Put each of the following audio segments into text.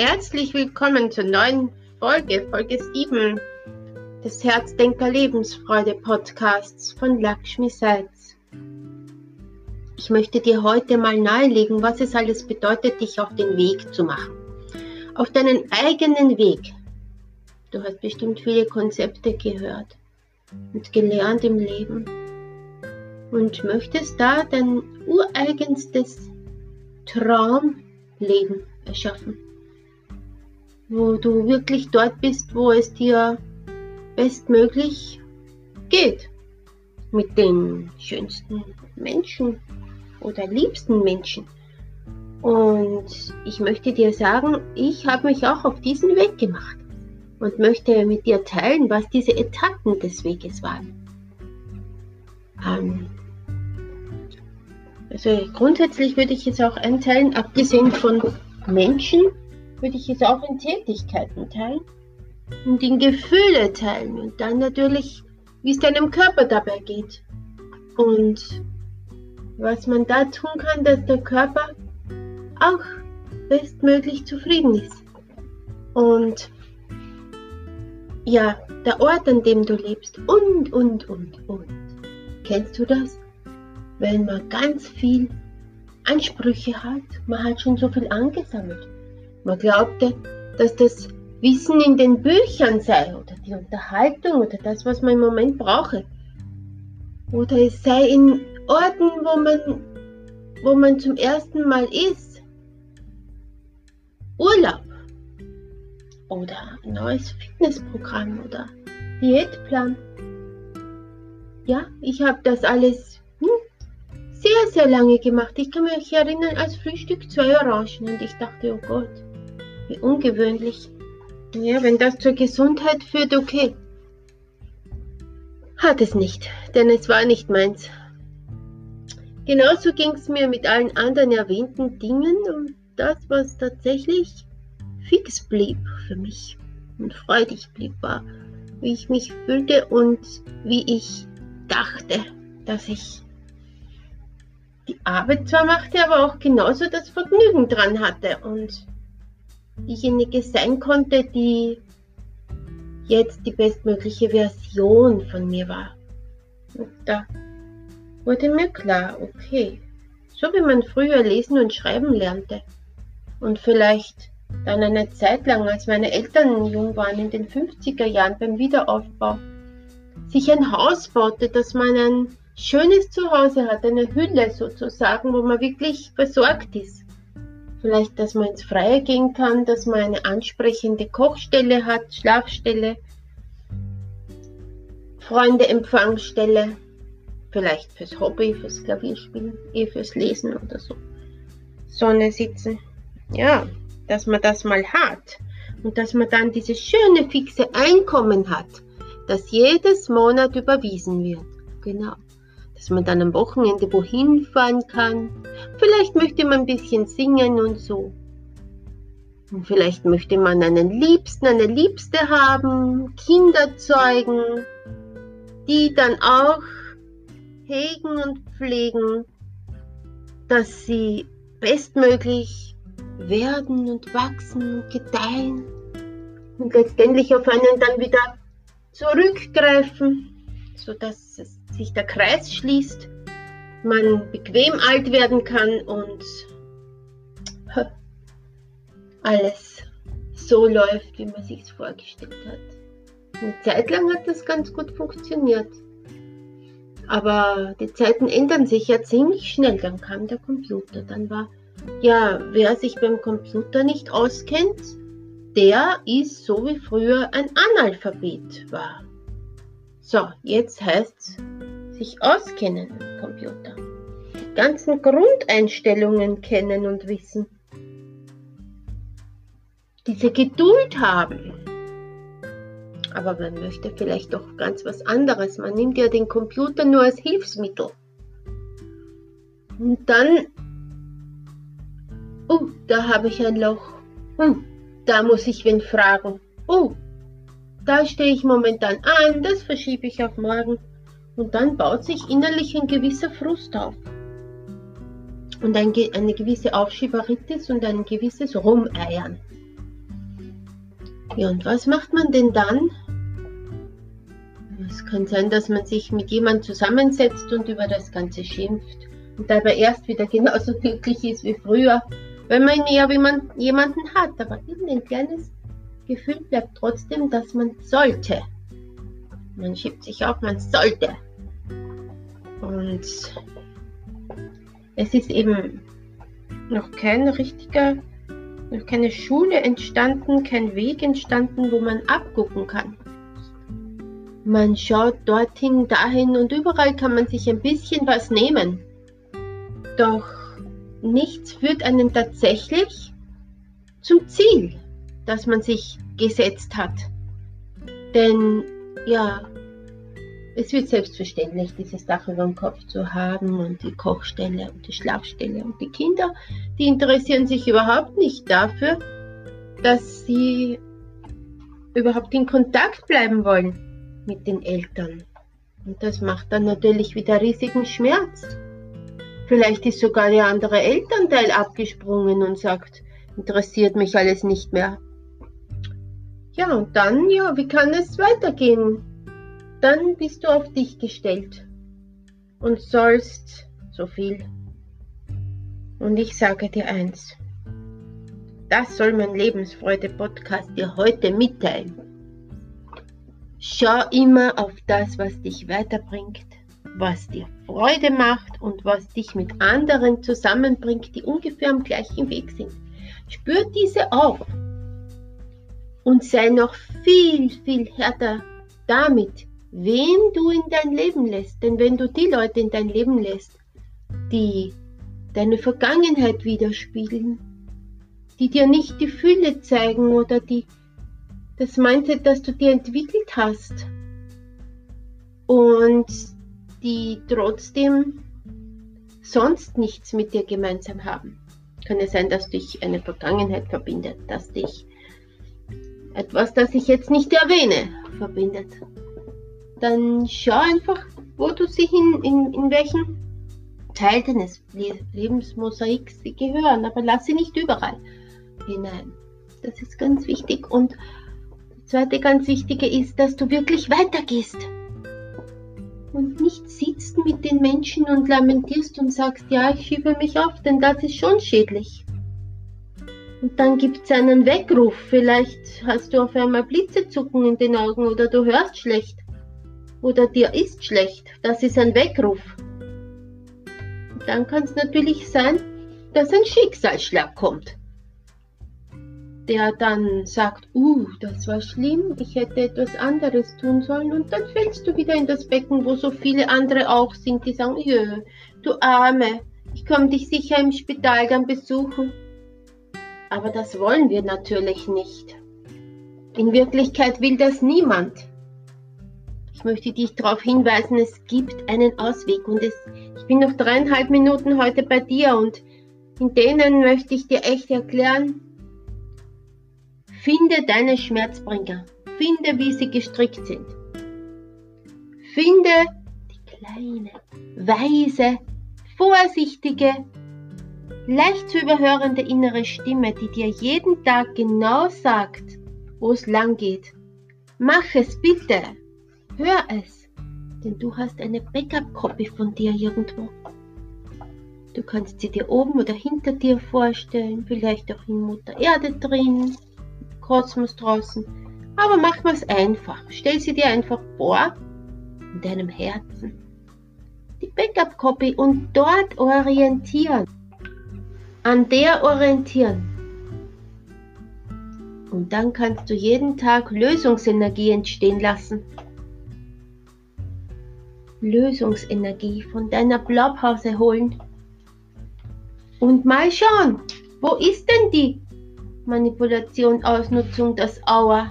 Herzlich willkommen zur neuen Folge, Folge 7 des Herzdenker Lebensfreude Podcasts von Lakshmi Seitz. Ich möchte dir heute mal nahelegen, was es alles bedeutet, dich auf den Weg zu machen. Auf deinen eigenen Weg. Du hast bestimmt viele Konzepte gehört und gelernt im Leben und möchtest da dein ureigenstes Traumleben erschaffen wo du wirklich dort bist, wo es dir bestmöglich geht. Mit den schönsten Menschen oder liebsten Menschen. Und ich möchte dir sagen, ich habe mich auch auf diesen Weg gemacht und möchte mit dir teilen, was diese Etappen des Weges waren. Ähm, also grundsätzlich würde ich es auch einteilen, abgesehen von Menschen, würde ich es auch in Tätigkeiten teilen und in Gefühle teilen und dann natürlich, wie es deinem Körper dabei geht und was man da tun kann, dass der Körper auch bestmöglich zufrieden ist. Und ja, der Ort, an dem du lebst und, und, und, und. Kennst du das? Wenn man ganz viel Ansprüche hat, man hat schon so viel angesammelt. Man glaubte, dass das Wissen in den Büchern sei oder die Unterhaltung oder das, was man im Moment brauche. Oder es sei in Orten, wo man, wo man zum ersten Mal ist. Urlaub. Oder ein neues Fitnessprogramm oder Diätplan. Ja, ich habe das alles hm, sehr, sehr lange gemacht. Ich kann mich erinnern, als Frühstück zwei Orangen und ich dachte, oh Gott, wie ungewöhnlich. Ja, wenn das zur Gesundheit führt, okay. Hat es nicht, denn es war nicht meins. Genauso ging es mir mit allen anderen erwähnten Dingen und das, was tatsächlich fix blieb für mich und freudig blieb, war, wie ich mich fühlte und wie ich dachte, dass ich die Arbeit zwar machte, aber auch genauso das Vergnügen dran hatte und diejenige sein konnte, die jetzt die bestmögliche Version von mir war. Und da wurde mir klar, okay, so wie man früher lesen und schreiben lernte und vielleicht dann eine Zeit lang, als meine Eltern jung waren, in den 50er Jahren beim Wiederaufbau, sich ein Haus baute, dass man ein schönes Zuhause hat, eine Hülle sozusagen, wo man wirklich versorgt ist. Vielleicht, dass man ins Freie gehen kann, dass man eine ansprechende Kochstelle hat, Schlafstelle, Freunde-Empfangsstelle, vielleicht fürs Hobby, fürs Klavierspielen, eh fürs Lesen oder so. Sonne sitzen. Ja, dass man das mal hat und dass man dann dieses schöne fixe Einkommen hat, das jedes Monat überwiesen wird. Genau dass man dann am Wochenende wohin fahren kann. Vielleicht möchte man ein bisschen singen und so. Und vielleicht möchte man einen Liebsten, eine Liebste haben, Kinder zeugen, die dann auch hegen und pflegen, dass sie bestmöglich werden und wachsen und gedeihen und letztendlich auf einen dann wieder zurückgreifen, sodass es sich der Kreis schließt, man bequem alt werden kann und alles so läuft, wie man sich es vorgestellt hat. Eine Zeit lang hat das ganz gut funktioniert. Aber die Zeiten ändern sich ja ziemlich schnell. Dann kam der Computer. Dann war, ja, wer sich beim Computer nicht auskennt, der ist so wie früher ein Analphabet war. So, jetzt heißt es sich auskennen am Computer. Die ganzen Grundeinstellungen kennen und wissen. Diese Geduld haben. Aber man möchte vielleicht doch ganz was anderes. Man nimmt ja den Computer nur als Hilfsmittel. Und dann, oh, da habe ich ein Loch. Hm, da muss ich wen fragen. Oh, da stehe ich momentan an, das verschiebe ich auf morgen. Und dann baut sich innerlich ein gewisser Frust auf. Und ein, eine gewisse Aufschieberitis und ein gewisses Rumeiern. Ja, und was macht man denn dann? Es kann sein, dass man sich mit jemandem zusammensetzt und über das Ganze schimpft und dabei erst wieder genauso glücklich ist wie früher, wenn man ja wie man jemanden hat. Aber irgendein kleines Gefühl bleibt trotzdem, dass man sollte. Man schiebt sich auf, man sollte. Und es ist eben noch kein richtiger, noch keine Schule entstanden, kein Weg entstanden, wo man abgucken kann. Man schaut dorthin, dahin und überall kann man sich ein bisschen was nehmen. Doch nichts führt einen tatsächlich zum Ziel, das man sich gesetzt hat. Denn ja, es wird selbstverständlich, dieses Dach über dem Kopf zu haben und die Kochstelle und die Schlafstelle. Und die Kinder, die interessieren sich überhaupt nicht dafür, dass sie überhaupt in Kontakt bleiben wollen mit den Eltern. Und das macht dann natürlich wieder riesigen Schmerz. Vielleicht ist sogar der andere Elternteil abgesprungen und sagt, interessiert mich alles nicht mehr. Ja, und dann, ja, wie kann es weitergehen? Dann bist du auf dich gestellt und sollst so viel. Und ich sage dir eins, das soll mein Lebensfreude-Podcast dir heute mitteilen. Schau immer auf das, was dich weiterbringt, was dir Freude macht und was dich mit anderen zusammenbringt, die ungefähr am gleichen Weg sind. Spür diese auf und sei noch viel, viel härter damit, wem du in dein Leben lässt. Denn wenn du die Leute in dein Leben lässt, die deine Vergangenheit widerspiegeln, die dir nicht die Fülle zeigen oder die das Mindset, das du dir entwickelt hast und die trotzdem sonst nichts mit dir gemeinsam haben. Kann es sein, dass dich eine Vergangenheit verbindet, dass dich etwas, das ich jetzt nicht erwähne, verbindet dann schau einfach, wo du sie hin, in, in welchen Teil deines Lebensmosaiks sie gehören, aber lass sie nicht überall hinein. Das ist ganz wichtig. Und das zweite ganz wichtige ist, dass du wirklich weitergehst. Und nicht sitzt mit den Menschen und lamentierst und sagst, ja, ich schiebe mich auf, denn das ist schon schädlich. Und dann gibt es einen Weckruf. Vielleicht hast du auf einmal Blitzezucken in den Augen oder du hörst schlecht oder dir ist schlecht, das ist ein Weckruf. Dann kann es natürlich sein, dass ein Schicksalsschlag kommt, der dann sagt, uh, das war schlimm, ich hätte etwas anderes tun sollen und dann fällst du wieder in das Becken, wo so viele andere auch sind, die sagen, jö, du Arme, ich komme dich sicher im Spital dann besuchen. Aber das wollen wir natürlich nicht. In Wirklichkeit will das niemand. Ich möchte dich darauf hinweisen, es gibt einen Ausweg und es, ich bin noch dreieinhalb Minuten heute bei dir und in denen möchte ich dir echt erklären, finde deine Schmerzbringer, finde, wie sie gestrickt sind. Finde die kleine, weise, vorsichtige, leicht zu überhörende innere Stimme, die dir jeden Tag genau sagt, wo es lang geht. Mach es bitte. Hör es, denn du hast eine Backup-Copy von dir irgendwo. Du kannst sie dir oben oder hinter dir vorstellen, vielleicht auch in Mutter Erde drin, Kosmos draußen. Aber mach mal es einfach. Stell sie dir einfach vor, in deinem Herzen. Die Backup-Copy und dort orientieren. An der orientieren. Und dann kannst du jeden Tag Lösungsenergie entstehen lassen. Lösungsenergie von deiner Blaupause holen. Und mal schauen, wo ist denn die Manipulation, Ausnutzung, das Aua?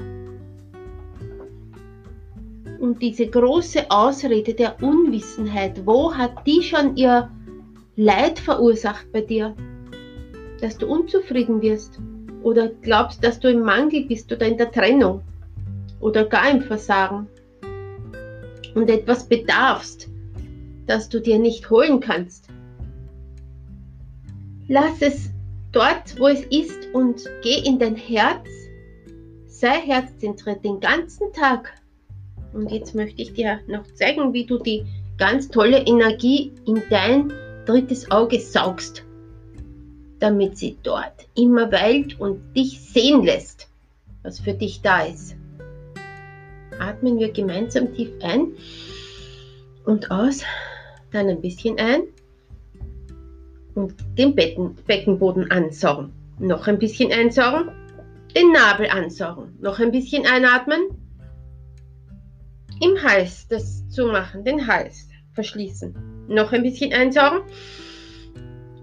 Und diese große Ausrede der Unwissenheit, wo hat die schon ihr Leid verursacht bei dir? Dass du unzufrieden wirst oder glaubst, dass du im Mangel bist oder in der Trennung oder gar im Versagen und etwas bedarfst, das du dir nicht holen kannst. Lass es dort, wo es ist und geh in dein Herz. sei herzzentriert den ganzen Tag. Und jetzt möchte ich dir noch zeigen, wie du die ganz tolle Energie in dein drittes Auge saugst, damit sie dort immer weilt und dich sehen lässt, was für dich da ist. Atmen wir gemeinsam tief ein und aus, dann ein bisschen ein und den Becken, Beckenboden ansaugen. Noch ein bisschen einsaugen, den Nabel ansaugen. Noch ein bisschen einatmen, im Hals das zu machen, den Hals verschließen. Noch ein bisschen einsaugen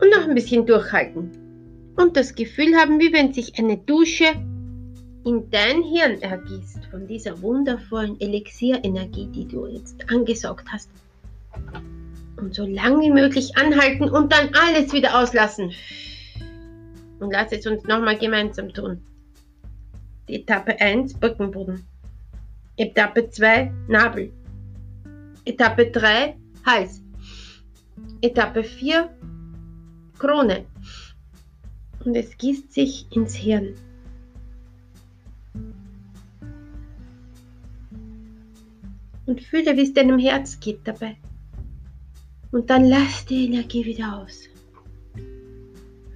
und noch ein bisschen durchhalten. Und das Gefühl haben, wie wenn sich eine Dusche in dein Hirn ergießt von dieser wundervollen Elixierenergie, die du jetzt angesaugt hast. Und so lange wie möglich anhalten und dann alles wieder auslassen. Und lass es uns nochmal gemeinsam tun. Die Etappe 1, Beckenboden. Etappe 2, Nabel. Etappe 3, Hals. Etappe 4, Krone. Und es gießt sich ins Hirn. Und fühle, wie es deinem Herz geht dabei. Und dann lass die Energie wieder aus.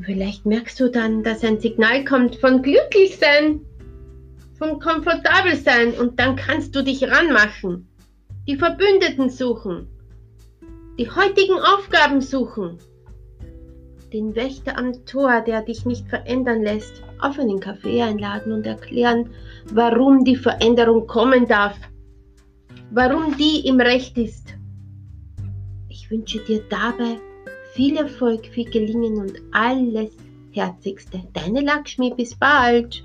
Vielleicht merkst du dann, dass ein Signal kommt von glücklich sein, von komfortabel sein und dann kannst du dich ranmachen, die Verbündeten suchen, die heutigen Aufgaben suchen, den Wächter am Tor, der dich nicht verändern lässt, auf einen Kaffee einladen und erklären, warum die Veränderung kommen darf, warum die im Recht ist. Ich wünsche dir dabei viel Erfolg, viel Gelingen und alles Herzigste. Deine Lakshmi, bis bald!